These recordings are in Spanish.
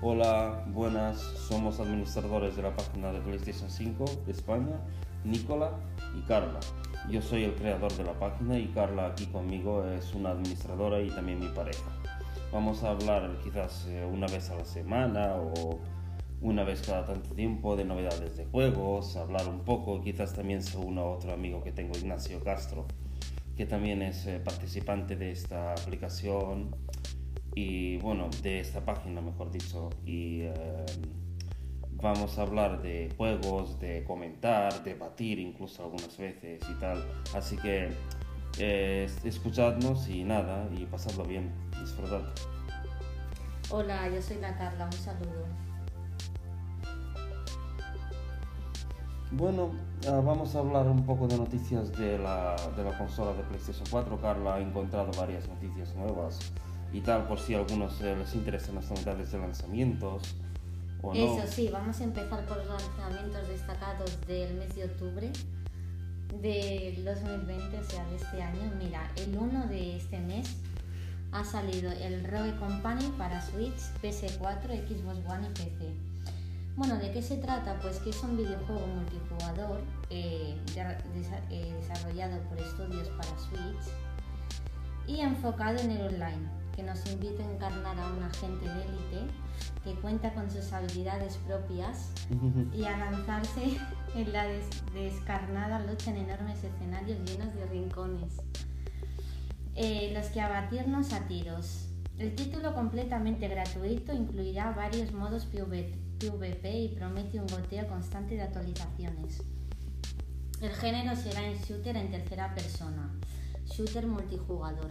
Hola, buenas, somos administradores de la página de PlayStation 5 de España, Nicola y Carla. Yo soy el creador de la página y Carla aquí conmigo es una administradora y también mi pareja. Vamos a hablar quizás eh, una vez a la semana o una vez cada tanto tiempo de novedades de juegos, hablar un poco, quizás también se una otro amigo que tengo, Ignacio Castro, que también es eh, participante de esta aplicación y bueno, de esta página mejor dicho. Y eh, vamos a hablar de juegos, de comentar, debatir incluso algunas veces y tal. Así que eh, escuchadnos y nada, y pasadlo bien, disfrutad. Hola, yo soy la Carla, un saludo. Bueno, ah, vamos a hablar un poco de noticias de la, de la consola de PlayStation 4. Carla ha encontrado varias noticias nuevas y tal, por si a algunos les interesan las novedades de lanzamientos. O no. Eso sí, vamos a empezar por los lanzamientos destacados del mes de octubre del 2020, o sea, de este año. Mira, el 1 de este mes ha salido el Rogue Company para Switch, PS4, Xbox One y PC. Bueno, ¿de qué se trata? Pues que es un videojuego multijugador eh, de- desa- eh, desarrollado por estudios para Switch y enfocado en el online, que nos invita a encarnar a un agente de élite que cuenta con sus habilidades propias y a lanzarse en la des- descarnada lucha en enormes escenarios llenos de rincones, eh, los que abatirnos a tiros. El título completamente gratuito incluirá varios modos PV PvP y promete un goteo constante de actualizaciones. El género será en shooter en tercera persona, shooter multijugador.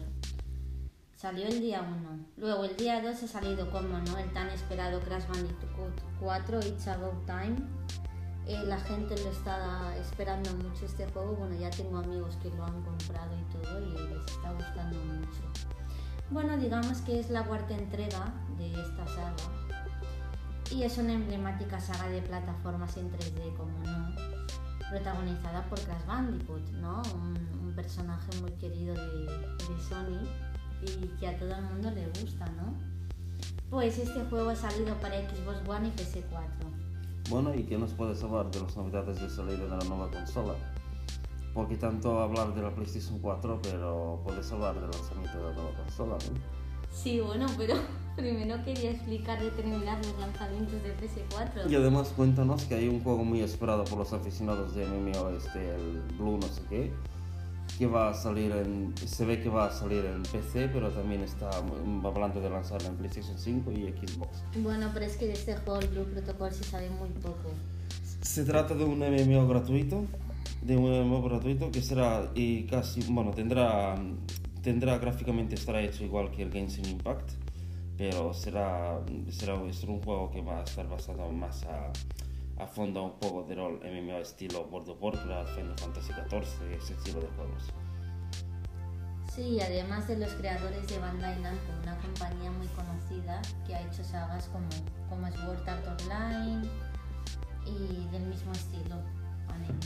Salió el día 1. Luego el día 2 ha salido, como no, el tan esperado Crash Bandicoot 4, It's About Time. Eh, la gente lo está esperando mucho este juego. Bueno, ya tengo amigos que lo han comprado y todo y les está gustando mucho. Bueno, digamos que es la cuarta entrega de esta saga. Y es una emblemática saga de plataformas en 3D, como no, protagonizada por Crash Bandicoot, ¿no? Un, un personaje muy querido de, de Sony y que a todo el mundo le gusta, ¿no? Pues este juego ha salido para Xbox One y PS4. Bueno, ¿y qué nos puedes hablar de las novedades de salida de la nueva consola? Porque tanto hablar de la PlayStation 4, pero puedes hablar del lanzamiento de la nueva consola, ¿no? Sí, bueno, pero primero quería explicar de terminar los lanzamientos de PS4. Y además cuéntanos que hay un juego muy esperado por los aficionados de MMO, este, el Blue no sé qué, que va a salir en... Se ve que va a salir en PC, pero también está hablando de lanzarlo en PlayStation 5 y Xbox. Bueno, pero es que de este juego, el Blue Protocol, se sabe muy poco. Se trata de un MMO gratuito, de un MMO gratuito que será y casi, bueno, tendrá, tendrá gráficamente estará hecho igual que el Genshin Impact, pero será, será, será un juego que va a estar basado más a, a fondo a un juego de rol MMO estilo World of Warcraft, Final Fantasy XIV, ese estilo de juegos. Sí, además de los creadores de Bandai Namco, una compañía muy conocida que ha hecho sagas como, como Sword Art Online y del mismo estilo, anime.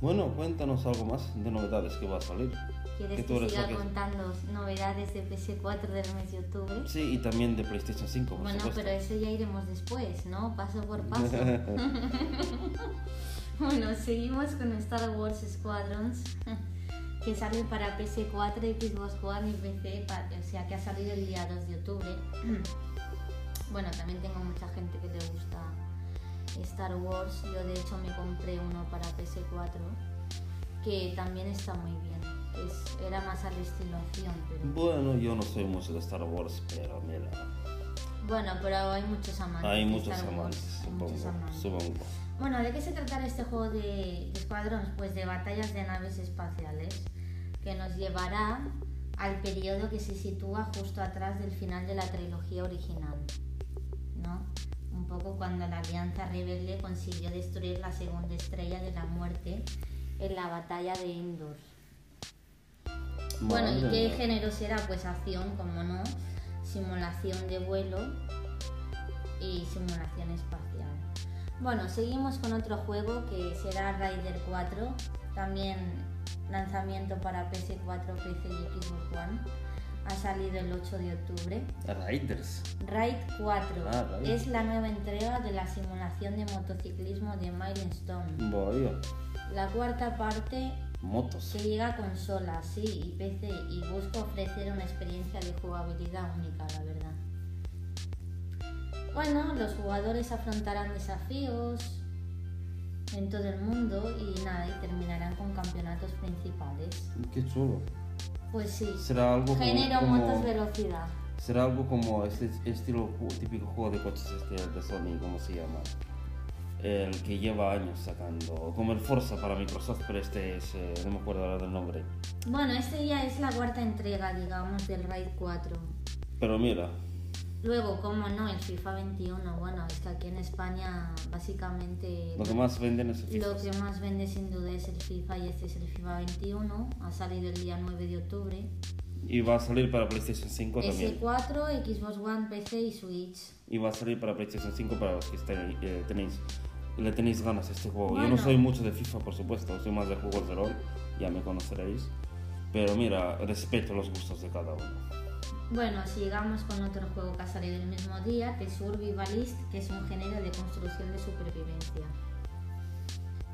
Bueno, cuéntanos algo más de novedades que va a salir. ¿Quieres Que que siga contando novedades de PS4 del mes de octubre? Sí, y también de PlayStation 5, por Bueno, supuesto. pero eso ya iremos después, ¿no? Paso por paso. bueno, seguimos con Star Wars Squadrons, que sale para PS4, Xbox One y PC, o sea que ha salido el día 2 de octubre. bueno, también tengo mucha gente que le gusta Star Wars. Yo de hecho me compré uno para PS4, que también está muy bien. Es, era más al estilo acción, pero... Bueno, yo no soy mucho de Star Wars, pero mira, Bueno, pero hay muchos amantes. hay muchos Star Wars, amantes, muchos supongo, amantes. supongo. Bueno, ¿de qué se tratará este juego de, de Squadrons? Pues de batallas de naves espaciales, que nos llevará al periodo que se sitúa justo atrás del final de la trilogía original, ¿no? Un poco cuando la Alianza Rebelde consiguió destruir la segunda estrella de la muerte en la batalla de Endor. Bueno, ¿y qué género será? Pues acción, como no, simulación de vuelo y simulación espacial. Bueno, seguimos con otro juego que será Rider 4, también lanzamiento para PS4, PC y Xbox One. ha salido el 8 de octubre. Riders. Raid 4 Ah, es la nueva entrega de la simulación de motociclismo de Milestone. Voy. La cuarta parte Motos. que llega a consolas, sí, y PC y busca ofrecer una experiencia de jugabilidad única, la verdad. Bueno, los jugadores afrontarán desafíos en todo el mundo y nada, y terminarán con campeonatos principales. Qué chulo. Pues sí, Será algo como- género como, motos velocidad. será algo como este estilo típico juego de coches este de Sony, ¿cómo se llama? El que lleva años sacando, como el Forza para Microsoft, pero este es, eh, no me acuerdo ahora del nombre. Bueno, este ya es la cuarta entrega, digamos, del Raid 4. Pero mira, Luego, como no, el FIFA 21. Bueno, es que aquí en España básicamente lo que más venden es el FIFA. lo que más vende sin duda es el FIFA y este es el FIFA 21. Ha salido el día 9 de octubre. Y va a salir para PlayStation 5 también. S4, Xbox One, PC y Switch. Y va a salir para PlayStation 5 para los que esté- eh, tenéis, le tenéis ganas a este juego. Yo no Bueno. soy mucho de FIFA, por supuesto, soy más de juegos de rol, ya me conoceréis. Pero mira, respeto los gustos de cada uno. Bueno, sigamos con otro juego que ha salido el mismo día, The Survivalist, que es un género de construcción de supervivencia.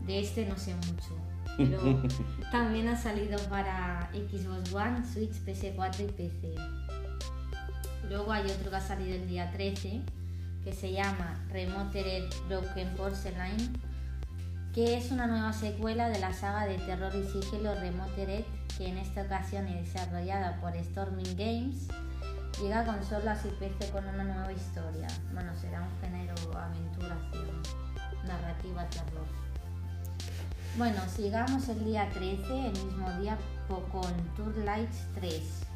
De este no sé mucho, pero también ha salido para Xbox One, Switch, PS4 y PC. Luego hay otro que ha salido el día 13, que se llama Remotered Broken Porcelain, que es una nueva secuela de la saga de terror y sigilo Remotered, que en esta ocasión es desarrollada por Storming Games. Llega a consolas y PC con una nueva historia. Bueno, será un género aventura, narrativa, terror. Bueno, sigamos el día 13, el mismo día con Tour Lights 3.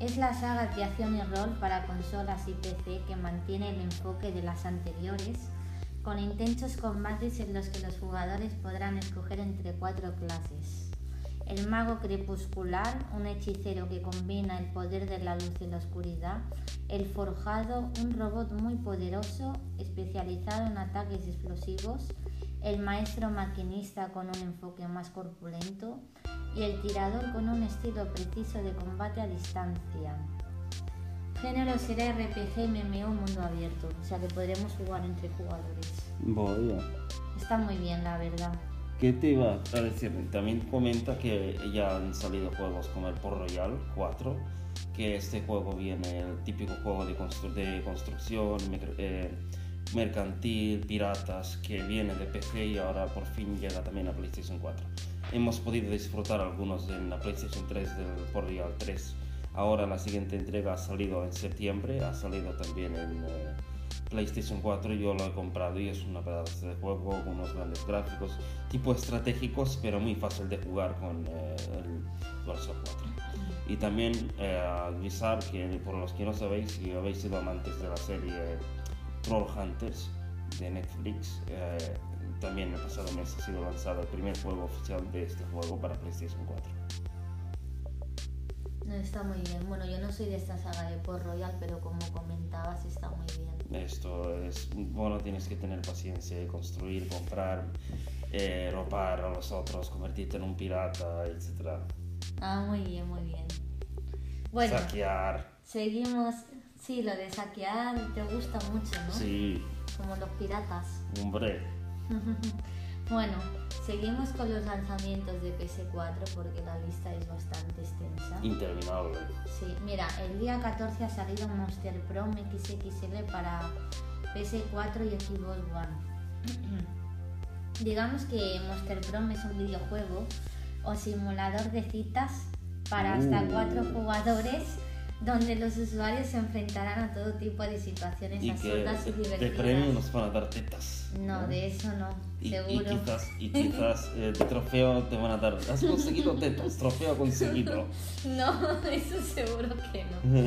Es la saga de acción y rol para consolas y PC que mantiene el enfoque de las anteriores, con intensos combates en los que los jugadores podrán escoger entre cuatro clases. El mago crepuscular, un hechicero que combina el poder de la luz y la oscuridad. El forjado, un robot muy poderoso, especializado en ataques explosivos. El maestro maquinista con un enfoque más corpulento. Y el tirador con un estilo preciso de combate a distancia. Género será RPG MMO mundo abierto, o sea que podremos jugar entre jugadores. Voy. Está muy bien, la verdad. ¿Qué te iba a decir? También comenta que ya han salido juegos como el Port Royal 4, que este juego viene, el típico juego de, constru- de construcción, micro- eh, mercantil, piratas, que viene de PC y ahora por fin llega también a PlayStation 4. Hemos podido disfrutar algunos en la PlayStation 3 del Port Royal 3. Ahora la siguiente entrega ha salido en septiembre, ha salido también en... eh, PlayStation 4 yo lo he comprado y es una pedazo de juego con unos grandes gráficos, tipo estratégicos, pero muy fácil de jugar con eh, el DualShock 4. Y también eh, avisar que por los que no sabéis, si habéis sido amantes de la serie Troll Hunters de Netflix, eh, también el pasado mes ha sido lanzado el primer juego oficial de este juego para PlayStation 4. No, está muy bien. Bueno, yo no soy de esta saga de Port Royal, pero como comentabas, está muy bien. Esto es, bueno, tienes que tener paciencia, construir, comprar, eh, ropar a los otros, convertirte en un pirata, etc. Ah, muy bien, muy bien. Bueno, Saquear, seguimos. Sí, lo de saquear te gusta mucho, ¿no? sí, Como los piratas. hombre. Bueno, seguimos con los lanzamientos de PS4 porque la lista es bastante extensa. Interminable. Sí, mira, el día 14 ha salido Monster Prom XXL para PS4 y Xbox One. Digamos que Monster Prom es un videojuego o simulador de citas para hasta Uh. cuatro jugadores donde los usuarios se enfrentarán a todo tipo de situaciones Y que absurdas y de, de divertidas. premio nos van a dar tetas. No, de eso no, Y, y seguro. quizás, y quizás eh, de trofeo te van a dar. Has conseguido tetas, trofeo conseguido. No, eso seguro que no.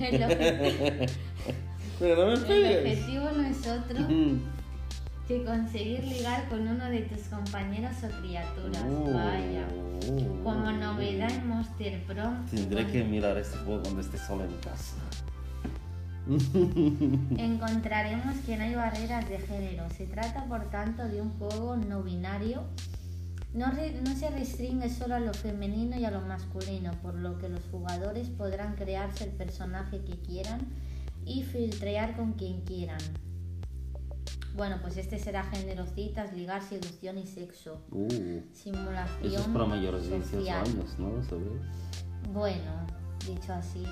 El, Pero no me el objetivo no es otro. Que conseguir ligar con uno de tus compañeros o criaturas. Uh. Vaya. Como novedad en Monster Prom, Tendré que mirar este juego cuando esté solo en casa. encontraremos que no hay barreras de género. Se trata, por tanto, de un juego no binario No, re- no se restringe solo a lo femenino y a lo masculino, por lo que los jugadores podrán crearse el personaje que quieran y filtrear con quien quieran. Bueno, pues este será género, citas, ligar, seducción y sexo. Uh, Simulación eso es para mayores de 18 social. años, ¿no? ¿Sabes? Bueno, dicho así.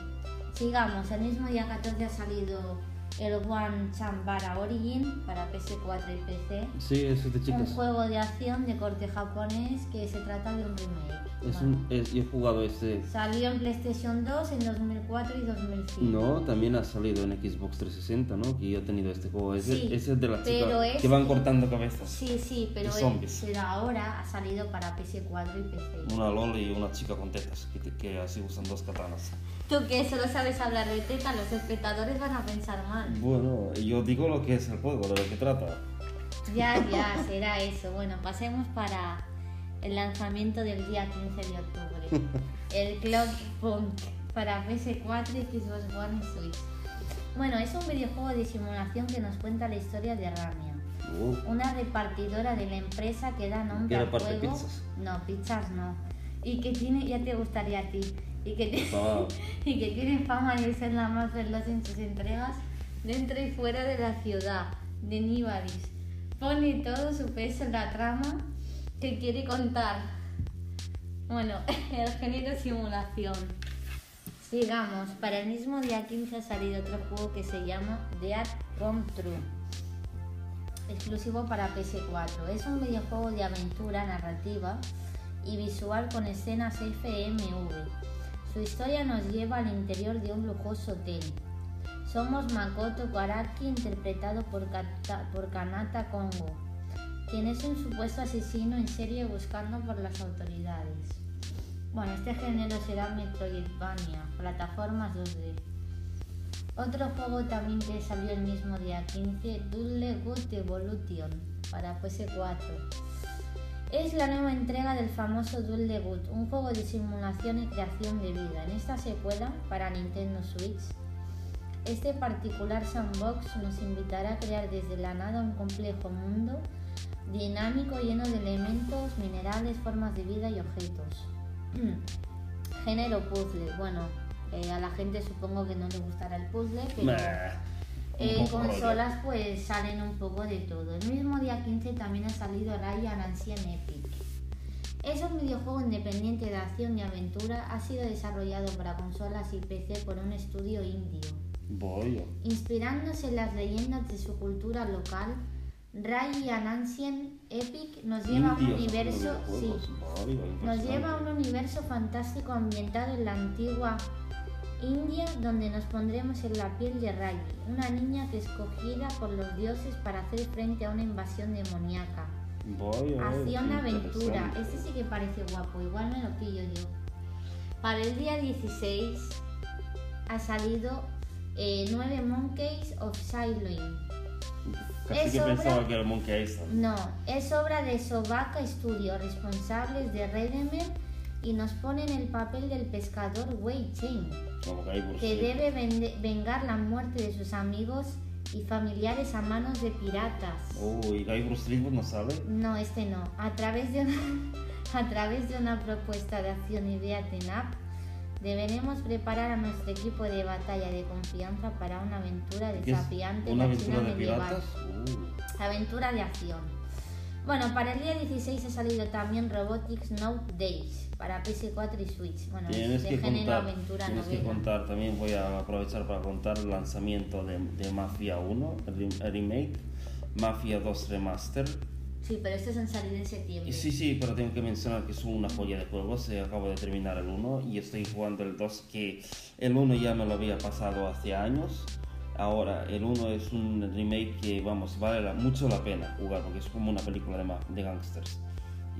Sigamos, el mismo día 14 ha salido el One Chambara Origin para PS4 y PC. Sí, eso es de Un chicas. juego de acción de corte japonés que se trata de un remake. Es un, es- yo he jugado este. Salió en PlayStation 2 en 2004 y 2005. No, también ha salido en Xbox 360, ¿no? Que yo he tenido este juego. Ese, Sí, es de las chicas este- que van cortando cabezas. Sí, sí, pero, zombies. pero ahora ha salido para PS4 y PC. Una LOL y una chica con tetas, que, que así usan dos katanas. Tú que solo sabes hablar de teta, los espectadores van a pensar mal. Bueno, yo digo lo que es el juego, de lo que trata. Ya, ya, será eso. Bueno, pasemos para el lanzamiento del día 15 de octubre. El Clock Punk para PS4 y Xbox One y Switch. Bueno, es un videojuego de simulación que nos cuenta la historia de Ramia, Uh, una repartidora de la empresa que da nombre al juego. pizzas. No, pizzas no. Y que tiene, ya te gustaría a ti, y que, Ah. y que tiene fama de ser la más veloz en sus entregas dentro y fuera de la ciudad de Nibaris. Pone todo su peso en la trama que quiere contar. Bueno, el género simulación. Sigamos, para el mismo día 15 ha salido otro juego que se llama Dead Come True exclusivo para PS4. Es un videojuego de aventura narrativa y visual con escenas FMV. Su historia nos lleva al interior de un lujoso hotel. Somos Makoto Karaki interpretado por, Kata- por Kanata Kongo, quien es un supuesto asesino en serie buscando por las autoridades. Bueno, este género será Metroidvania, plataformas 2D. Otro juego también que salió el mismo día 15, Dulle Good Evolution para PS4. Es la nueva entrega del famoso Duel Good, un juego de simulación y creación de vida. En esta secuela para Nintendo Switch, este particular sandbox nos invitará a crear desde la nada un complejo mundo dinámico lleno de elementos, minerales, formas de vida y objetos. Género puzzle. Bueno, eh, a la gente supongo que no le gustará el puzzle, pero en poco consolas pues salen un poco de todo. El mismo día 15 también ha salido Ryan Ancient Epic. Es un videojuego independiente de acción y aventura. Ha sido desarrollado para consolas y PC por un estudio indio. Voy. Inspirándose en las leyendas de su cultura local, Ryan Ancient Epic nos lleva a un Indios universo... Sí, nos lleva a un universo fantástico ambientado en la antigua India, donde nos pondremos en la piel de Rai, una niña que escogida por los dioses para hacer frente a una invasión demoníaca. Voy, Acción aventura, este sí que parece guapo, igual me lo pillo yo. Para el día 16 ha salido eh, 9 Monkeys of Silent. Casi es que obra- pensaba que era Monkey Island. No, es obra de Sobaka Studio, responsables de Redemer, y nos pone en el papel del pescador Wei Chen, Como que debe vengar la muerte de sus amigos y familiares a manos de piratas. Uy, Guy Bruce Lee no sale. No, este no. A través de una, a través de una propuesta de acción y beaten up, deberemos preparar a nuestro equipo de batalla de confianza para una aventura desafiante ¿Una aventura de medieval. Uh, Aventura de acción. Bueno, para el día 16 ha salido también Robotics Note Days para PS4 y Switch. Bueno, tienes es de que género contar, aventura tienes que contar, también voy a aprovechar para contar el lanzamiento de, de Mafia 1, el rem- el remake, Mafia 2 Remaster. Sí, pero estos han salido en septiembre. Sí, sí, pero tengo que mencionar que es una joya de juegos. eh, acabo de terminar el 1 y estoy jugando el 2, que el 1 ya me lo había pasado hace años. Ahora, el 1 es un remake que, vamos, vale la- mucho la pena jugar porque es como una película de, de gangsters.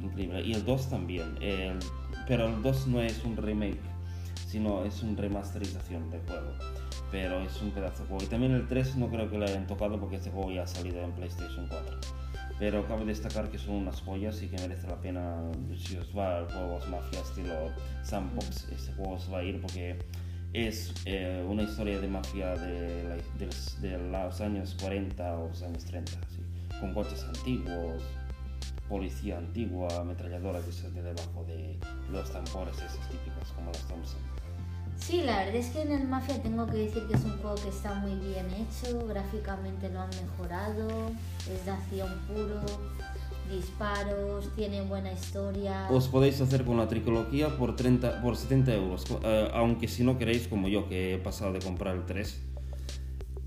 Increíble. Y el 2 también. el- pero el 2 no es un remake, sino es una remasterización del juego. Pero es un pedazo de juego. Y también el 3 no creo que lo hayan tocado porque este juego ya ha salido en PlayStation 4. Pero cabe destacar que son unas joyas y que merece la pena si os va a juegos mafia estilo sandbox, este juego os va a ir porque es eh, una historia de mafia de, la- de los, de los años 40 o los años 30, así, con coches antiguos. policía antigua, ametralladora que se de debajo de los tambores, esas típicas como las Thompson. Sí, la verdad es que en el Mafia tengo que decir que es un juego que está muy bien hecho, gráficamente lo han mejorado, es de acción puro, disparos, tiene buena historia. Os podéis hacer con la trilogía por, 30, por 70 euros, eh, aunque si no queréis, como yo que he pasado de comprar el 3,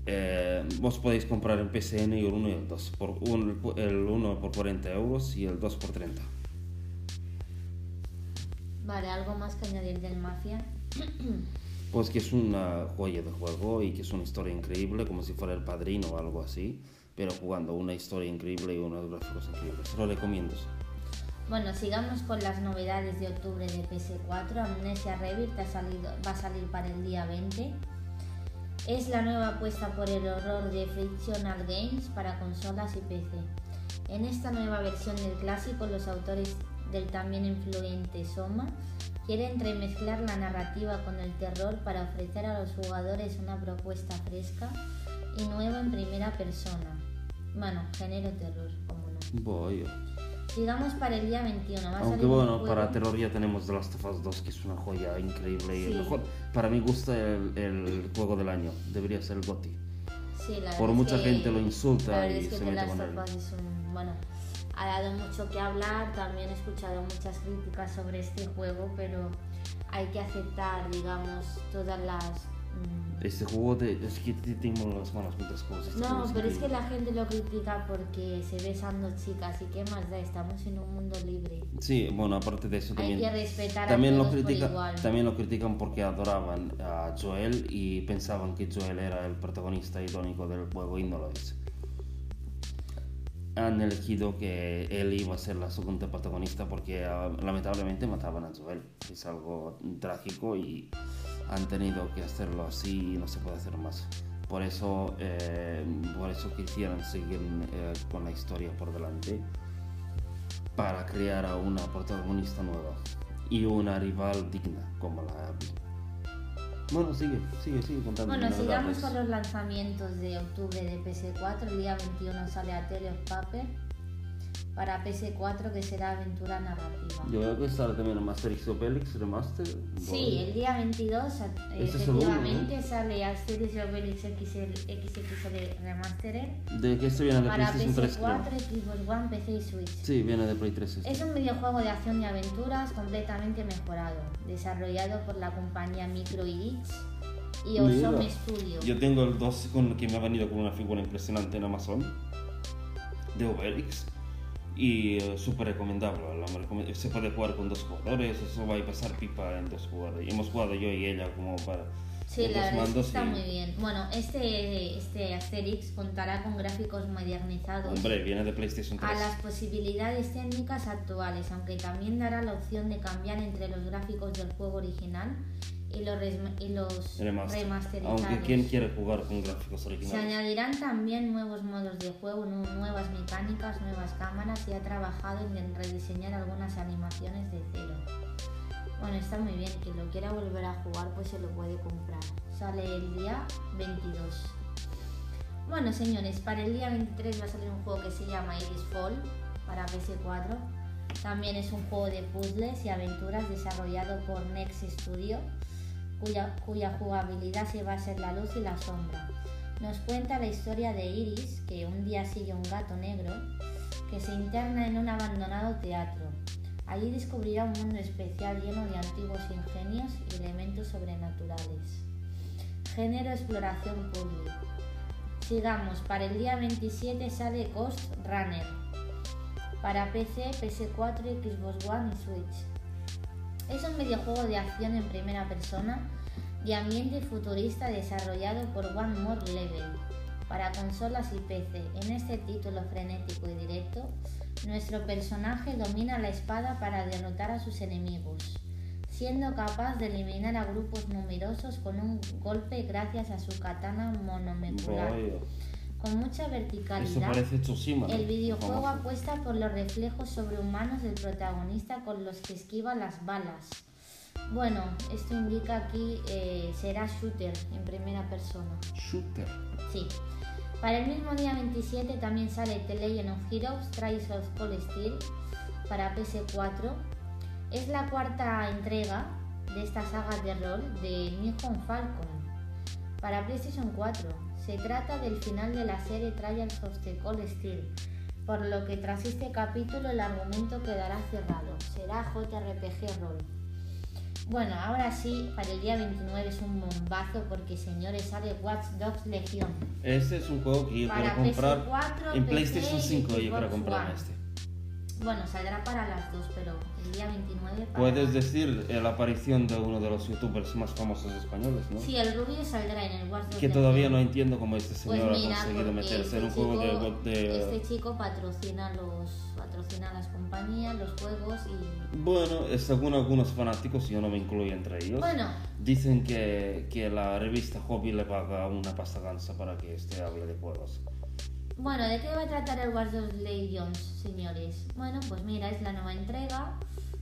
eh, vos podéis comprar el PSN y el 1 y el 2, por un- el 1 por 40 euros y el 2 por 30. Vale, algo más que añadir del Mafia. Pues que es una joya de juego y que es una historia increíble, como si fuera el padrino o algo así, pero jugando una historia increíble y unos gráficos increíbles. Lo recomiendo. Bueno, sigamos con las novedades de octubre de PS4. Amnesia Rebirth va a salir para el día 20. Es la nueva apuesta por el horror de Frictional Games para consolas y PC. En esta nueva versión del clásico, los autores del también influyente Soma quieren remezclar la narrativa con el terror para ofrecer a los jugadores una propuesta fresca y nueva en primera persona. Bueno, género terror, como no. Voy. Sigamos para el día 21. Va Aunque bueno, para terror ya tenemos The Last of Us 2, que es una joya increíble y el Sí. mejor. Para mí gusta el, el juego del año, debería ser el GOTY. Sí, la Por mucha que- gente lo insulta la y es que se mete con él. Es un- bueno, ha dado mucho que hablar. También he escuchado muchas críticas sobre este juego, pero hay que aceptar, digamos, todas las. mm, Este juego de, es que te- tengo las manos muchas cosas. este No, pero es que increíble. la gente lo critica porque se besan dos chicas y qué más da, estamos en un mundo libre. Sí, bueno, aparte de eso Hay también. que respetar También a lo, todos por critica, igual. también lo critican porque adoraban a Joel y pensaban que Joel era el protagonista idónico del juego y no lo es. Han elegido que él iba a ser la segunda protagonista porque ah, lamentablemente mataban a Joel. Es algo trágico y han tenido que hacerlo así y no se puede hacer más. Por eso, eh, por eso quisieran seguir eh, con la historia por delante para crear a una protagonista nueva y una rival digna como la Abby. Bueno, sigue, sigue, sigue contando. Bueno, sigamos novedades. con los lanzamientos de octubre de PS4. El día 21 sale a Tale of Paper para PS4 que será aventura narrativa. Yo creo que sale también el Asterix Obelix Remaster. Sí, el día 22 eh, es el uno, efectivamente sale Asterix Obelix XL, XXL Remastered ¿De qué se viene de para PlayStation 3? creo? PS4, Xbox One, PC y Switch. Sí, viene de Play 3. este. Es un videojuego de acción y aventuras completamente mejorado, desarrollado por la compañía Microids y Mira. Osome Studio. Yo tengo el 2 con, que me ha venido con una figura impresionante en Amazon de Obelix y eh, súper recomendable. Se puede jugar con dos jugadores, eso va a pasar pipa en dos jugadores. Hemos jugado yo y ella como para Sí, la verdad mandos está y- muy bien. Bueno, este, este Asterix contará con gráficos modernizados Hombre, viene de PlayStation 3. a las posibilidades técnicas actuales, aunque también dará la opción de cambiar entre los gráficos del juego original y los, y los Remaster. remasterizados. Aunque quien quiere jugar con gráficos Se originales. añadirán también nuevos modos de juego, nu- nuevas mecánicas, nuevas cámaras y ha trabajado en rediseñar algunas animaciones de cero. Bueno, está muy bien, quien lo quiera volver a jugar pues se lo puede comprar. Sale el día 22. Bueno, señores, para el día 23 va a salir un juego que se llama Iris Fall para PS4. También es un juego de puzzles y aventuras desarrollado por Next Studio, cuya, cuya jugabilidad se basa en la luz y la sombra. Nos cuenta la historia de Iris, que un día sigue un gato negro, que se interna en un abandonado teatro. Allí descubrirá un mundo especial lleno de antiguos ingenios y elementos sobrenaturales. Género exploración puzzle. Sigamos, para el día 27 sale Ghost Runner. Para PC, PS4, Xbox One y Switch. Es un videojuego de acción en primera persona de ambiente futurista desarrollado por One More Level para consolas y PC. En este título frenético y directo, nuestro personaje domina la espada para derrotar a sus enemigos, siendo capaz de eliminar a grupos numerosos con un golpe gracias a su katana monomecular. Con mucha verticalidad, Tsushima. ¿no? el videojuego Famoso. apuesta por los reflejos sobrehumanos del protagonista con los que esquiva las balas. Bueno, esto indica aquí eh, será shooter en primera persona. Shooter. Sí. Para el mismo día 27 también sale The Legend of Heroes Trials of Cold Steel para PS4. Es la cuarta entrega de esta saga de rol de Nihon Falcon para PlayStation 4. Se trata del final de la serie Trials of the Cold Steel, por lo que tras este capítulo el argumento quedará cerrado. Será JRPG Roll. Bueno, ahora sí, para el día 29 es un bombazo porque señores sale Watch Dogs Legion. Este es un juego que yo Para quiero comprar PS4, en PC PlayStation y 5 yo Xbox quiero comprar One. este. Bueno, saldrá para las dos, pero el día 29 para... Puedes decir eh, la aparición de uno de los youtubers más famosos españoles, ¿no? Sí, el Rubio saldrá en el Dogs Que todavía no entiendo cómo este Pues señor mira, ha conseguido meterse en este un juego de, chico- de- Este chico patrocina los patrocina las compañías, los juegos y... Bueno, eh, según algunos fanáticos, yo no me incluyo entre ellos, Bueno, dicen que, que la revista Hobby le paga una pasta gansa para que este hable de juegos. Bueno, ¿de qué va a tratar el Watch Dogs Legions, señores? Bueno, pues mira, es la nueva entrega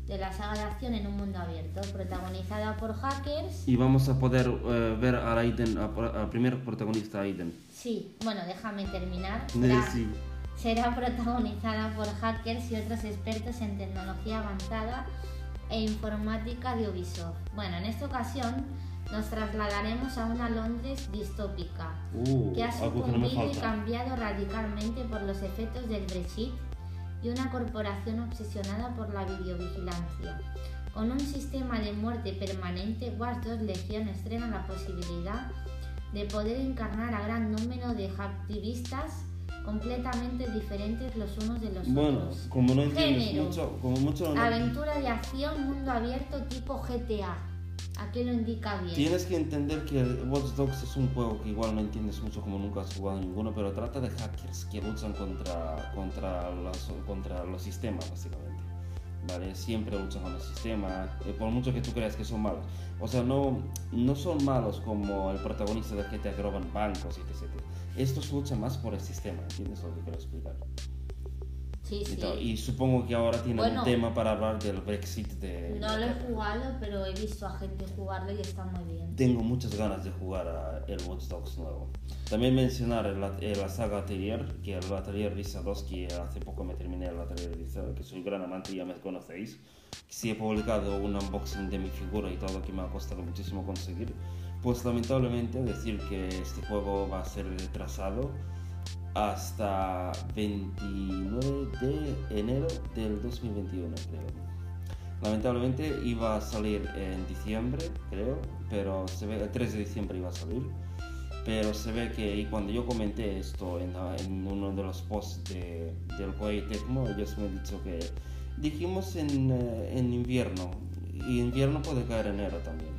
de la saga de acción en un mundo abierto, protagonizada por hackers. Y vamos a poder eh, ver a al primer protagonista Aiden. Sí, bueno, déjame terminar. Será- sí. será protagonizada por hackers y otros expertos en tecnología avanzada e informática de Ubisoft. Bueno, en esta ocasión nos trasladaremos a una Londres distópica, Uh, que ha que no sucumbido y cambiado radicalmente por los efectos del Brexit y una corporación obsesionada por la videovigilancia. Con un sistema de muerte permanente, Watch Dogs Legion estrena la posibilidad de poder encarnar a gran número de activistas completamente diferentes los unos de los Bueno, otros. como no entiendes Género. mucho, como mucho no- Aventura de acción, mundo abierto tipo GTA. Aquí lo indica bien. Tienes que entender que Watch Dogs es un juego que igual no entiendes mucho como nunca has jugado ninguno, pero trata de hackers que luchan contra, contra, los, contra los sistemas, básicamente. ¿Vale? Siempre luchan con el sistema, eh, por mucho que tú creas que son malos. O sea, no, no son malos como el protagonista de que roban bancos y etc. Estos luchan más por el sistema, ¿entiendes lo que quiero explicar? Sí, Y, sí. Y supongo que ahora tienen Bueno. un tema para hablar del Brexit de... No lo he jugado, pero he visto a gente jugarlo y está muy bien. Tengo muchas ganas de jugar a el Watch Dogs nuevo. También mencionar eh, la saga Atelier, que el Atelier Risa 2, que hace poco me terminé el Atelier Risa, que soy gran amante, ya me conocéis. Sí he publicado un unboxing de mi figura y todo, que me ha costado muchísimo conseguir. Pues lamentablemente decir que este juego va a ser retrasado hasta 29 de enero del 2021, creo. Lamentablemente iba a salir en diciembre, creo, pero se ve, el 3 de diciembre iba a salir. Pero se ve que y cuando yo comenté esto en, en uno de los posts de, del Koei Tecmo, ellos me han dicho que dijimos en, eh, en invierno, y invierno puede caer enero también.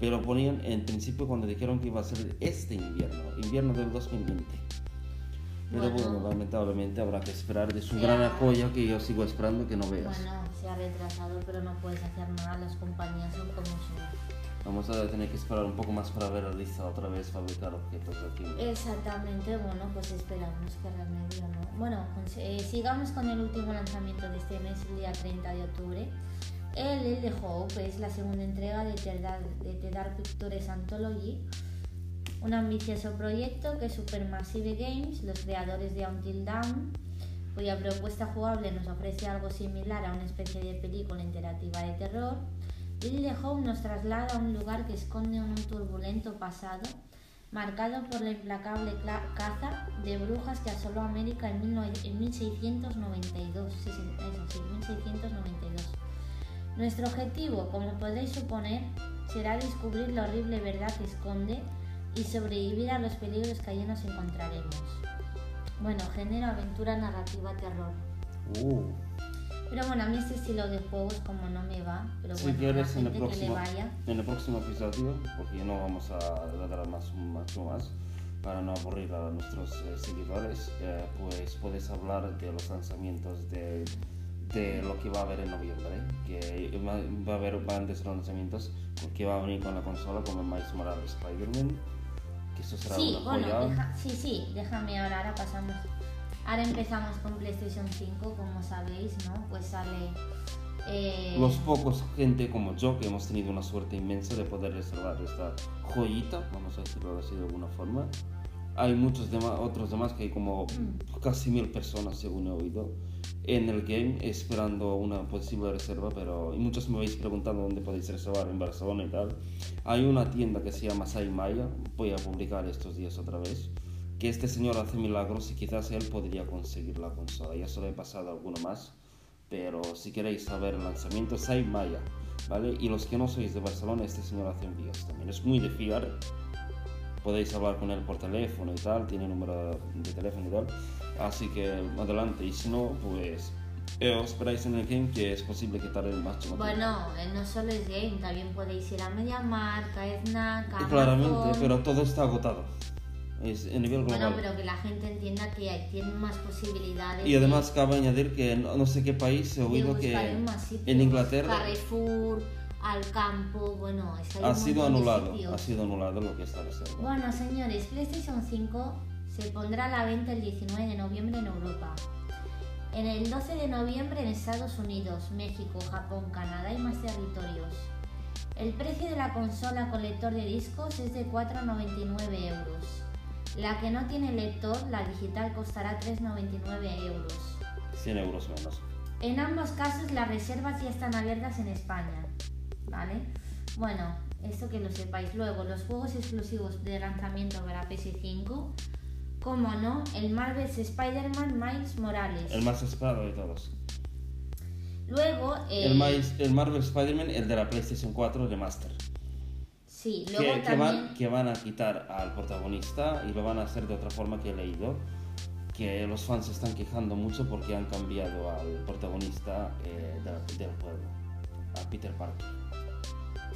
Pero ponían en principio cuando dijeron que iba a ser este invierno, invierno del 2020. Pero Bueno. bueno, lamentablemente habrá que esperar de su gran joya que yo sigo esperando que no veas. Bueno, se ha retrasado, pero no puedes hacer nada. Las compañías son como son. Vamos a tener que esperar un poco más para ver a Lisa otra vez fabricar objetos de química. Exactamente, bueno, pues esperamos que remedio, ¿no? Bueno, pues, eh, sigamos con el último lanzamiento de este mes, el día 30 de octubre. El El de Hope es la segunda entrega de The Dark, de The Dark Pictures Anthology, un ambicioso proyecto que Supermassive Games, los creadores de Until Dawn, cuya propuesta jugable nos ofrece algo similar a una especie de película interactiva de terror, de Home nos traslada a un lugar que esconde un turbulento pasado marcado por la implacable caza de brujas que asoló América en, 19 en 1692. Sí, sí, eso sí, 1692. Nuestro objetivo, como podréis suponer, será descubrir la horrible verdad que esconde y sobrevivir a los peligros que allí nos encontraremos. Bueno, género, aventura, narrativa, terror. Uh, Pero bueno, a mí este estilo de juegos como no me va, pero si bueno, la en el, gente que le próximo, vaya. en el próximo episodio, porque no vamos a dar más mucho más para no aburrir a nuestros eh, seguidores, eh, pues puedes hablar de los lanzamientos de, de lo que va a haber en noviembre, que va, va a haber grandes lanzamientos que va a venir con la consola como Miles Morales Spider-Man, que eso será Sí, una bueno, deja- sí, sí, déjame ahora, ahora pasamos. Ahora empezamos con PlayStation 5, como sabéis, ¿no? Pues sale. eh, Los pocos gente como yo que hemos tenido una suerte inmensa de poder reservar esta joyita, vamos a decirlo así de alguna forma, hay muchos demás, otros demás que hay como Mm. casi mil personas, según he oído, en el game esperando una posible reserva, pero y muchos me habéis preguntado dónde podéis reservar en Barcelona y tal. Hay una tienda que se llama Sai Maya, voy a publicar estos días otra vez, que este señor hace milagros y quizás él podría conseguir la consola. Ya se lo he pasado alguno más, pero si queréis saber el lanzamiento, Sai Maya, ¿vale? Y los que no sois de Barcelona, este señor hace envíos también. Es muy de fiar, podéis hablar con él por teléfono y tal, tiene número de teléfono y tal. Así que adelante, y si no, pues eh, os esperáis en el game que es posible que tarde más. Bueno, eh, no solo es game, también podéis ir a MediaMarkt, a Snack, a Claramente, Amazon. pero todo está agotado. Es a nivel global. Bueno, pero que la gente entienda que hay- tienen más posibilidades. Y además cabe añadir que no, no sé qué país he de, de oído que en Inglaterra Carrefour, Alcampo, bueno, es que hay ha sido anulado, ha sido anulado lo que está reservado. Bueno, señores, PlayStation 5 se pondrá a la venta el 19 de noviembre en Europa. En el 12 de noviembre en Estados Unidos, México, Japón, Canadá y más territorios. El precio de la consola con lector de discos es de 4,99 euros. La que no tiene lector, la digital, costará 3,99 euros. 100 euros menos. En ambos casos las reservas ya están abiertas en España, ¿vale? Bueno, esto que lo sepáis. Luego, los juegos exclusivos de lanzamiento para PS5, como no, el Marvel's Spider-Man Miles Morales. El más esperado de todos. Luego, eh, El, Miles- el Marvel Spider-Man, el de la PlayStation 4 Remaster. sí, Que, luego que también... van, que van a quitar al protagonista y lo van a hacer de otra forma que he leído. Que los fans se están quejando mucho porque han cambiado al protagonista eh, del, del juego, a Peter Parker.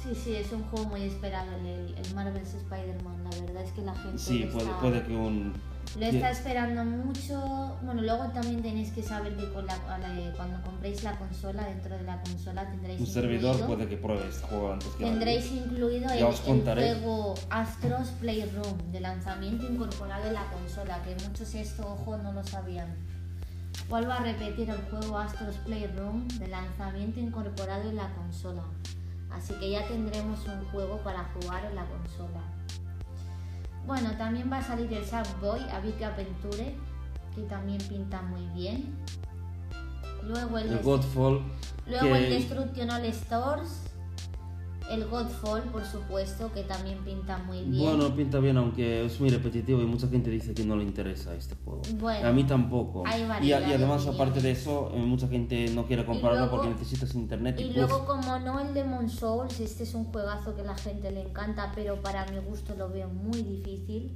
Sí, sí, es un juego muy esperado el, el Marvel's Spider-Man. La verdad es que la gente Sí, puede, está- puede que un. Lo está esperando mucho. Bueno, luego también tenéis que saber que con la- cuando compréis la consola, dentro de la consola tendréis Un servidor incluido- puede que pruebe este juego antes que Tendréis incluido el, el juego Astros Playroom de lanzamiento incorporado en la consola, que muchos esto, ojo, no lo sabían. Vuelvo a repetir el juego Astros Playroom de lanzamiento incorporado en la consola. Así que ya tendremos un juego para jugar en la consola. Bueno, también va a salir el Sackboy a Big Adventure, que también pinta muy bien. Luego el, El Dest- Godfall. Luego el Destruction All Stores, el Godfall, por supuesto, que también pinta muy bien. Bueno, pinta bien, aunque es muy repetitivo y mucha gente dice que no le interesa este juego. Bueno, a mí tampoco. hay y, y de además, aparte de eso, eh, mucha gente no quiere comprarlo luego- porque necesitas internet y, luego, como no, el Demon Souls, este es un juegazo que la gente le encanta, pero para mi gusto lo veo muy difícil.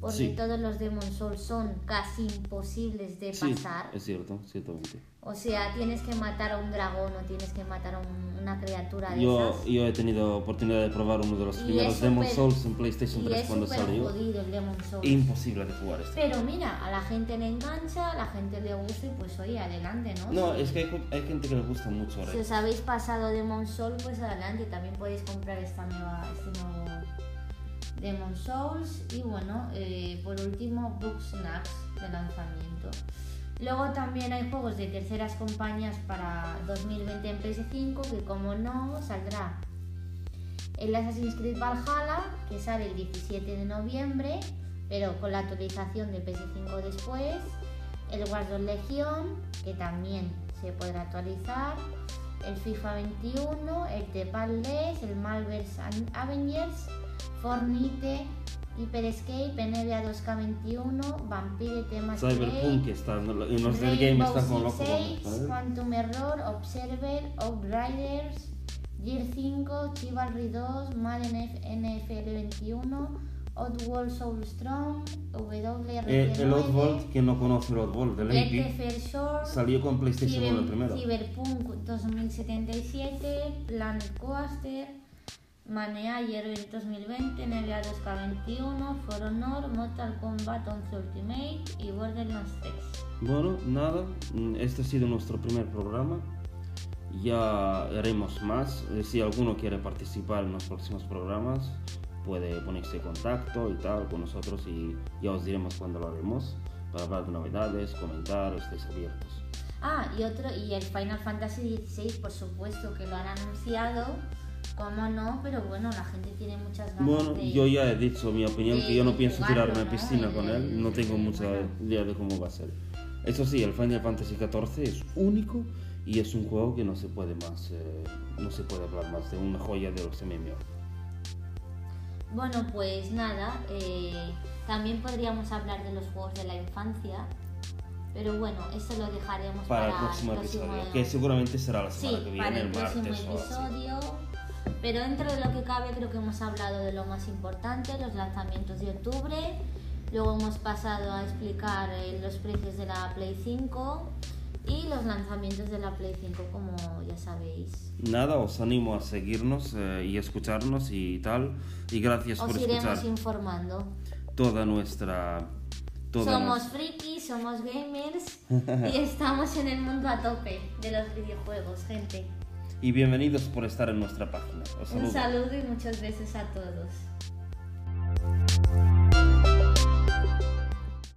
Porque Sí. todos los Demon Souls son casi imposibles de Sí, pasar. es cierto, ciertamente. O sea, tienes que matar a un dragón o tienes que matar a un- una criatura de Yo, esas. yo he tenido oportunidad de probar uno de los Y primeros Demon Souls en PlayStation Y 3 es cuando salió. jodido el Demon Souls. Imposible de jugar este. Pero mira, a la gente le engancha, a la gente le gusta y pues oye, adelante, ¿no? No, es que hay, hay gente que le gusta mucho. Si Rey. os habéis pasado Demon Souls, pues adelante, también podéis comprar esta nueva, este nuevo Demon Souls. Y bueno, eh, por último, Book Snacks de lanzamiento. Luego también hay juegos de terceras compañías para 2020 en PS5, que como no, saldrá el Assassin's Creed Valhalla, que sale el 17 de noviembre, pero con la actualización de PS5 después. El Dogs Legion, que también se podrá actualizar. El FIFA 21, el Tepal Les, el Malverse Avengers, Fornite, Hyper Escape, NBA 2K21, Vampire Tema Cyberpunk, que está en los del game están como. Siege, ¿sabes? Quantum Error, Observer, Outriders, Gear 5, Chivalry 2, Madden F- NFL 21, Oddworld Soulstorm, WRC Eh, el Oddworld, que no conoce el Oddworld Let Epic, salió con PlayStation 1 el primero. Cyberpunk 2077, Planet Coaster, Maneager 2020, NBA 2K21, For Honor, Mortal Kombat 11 Ultimate y Borderlands 3. Bueno, nada, mm, este ha sido nuestro primer programa. Ya haremos más. Eh, Si alguno quiere participar en los próximos programas, puede ponerse en contacto y tal con nosotros y ya os diremos cuándo lo haremos para hablar de novedades, comentar, estéis abiertos. Ah, y otro, y el Final Fantasy XVI, por supuesto, que lo han anunciado ¿Cómo no? Pero bueno, la gente tiene muchas ganas Bueno, de... yo ya he dicho mi opinión, de que yo no pienso jugarlo, tirarme a ¿no? piscina El- con él, no tengo mucha bueno. idea de cómo va a ser. Eso sí, el Final Fantasy XIV es único y es un juego que no se puede más, eh, no se puede hablar más de una joya de los MMO. Bueno, pues nada, eh, también podríamos hablar de los juegos de la infancia, pero bueno, eso lo dejaremos Para para, el próximo próximo- episodio, que seguramente será la Sí, semana que para viene, el el próximo martes o así. Pero dentro de lo que cabe, creo que hemos hablado de lo más importante, los lanzamientos de octubre. Luego hemos pasado a explicar eh, los precios de la Play 5 y los lanzamientos de la Play 5, como ya sabéis. Nada, os animo a seguirnos eh, y escucharnos y tal. Y gracias Os por iremos escuchar informando. toda nuestra... Toda somos nuestra- frikis, somos gamers y estamos en el mundo a tope de los videojuegos, gente. Y bienvenidos por estar en nuestra página. Un saludo. saludo y muchos besos a todos.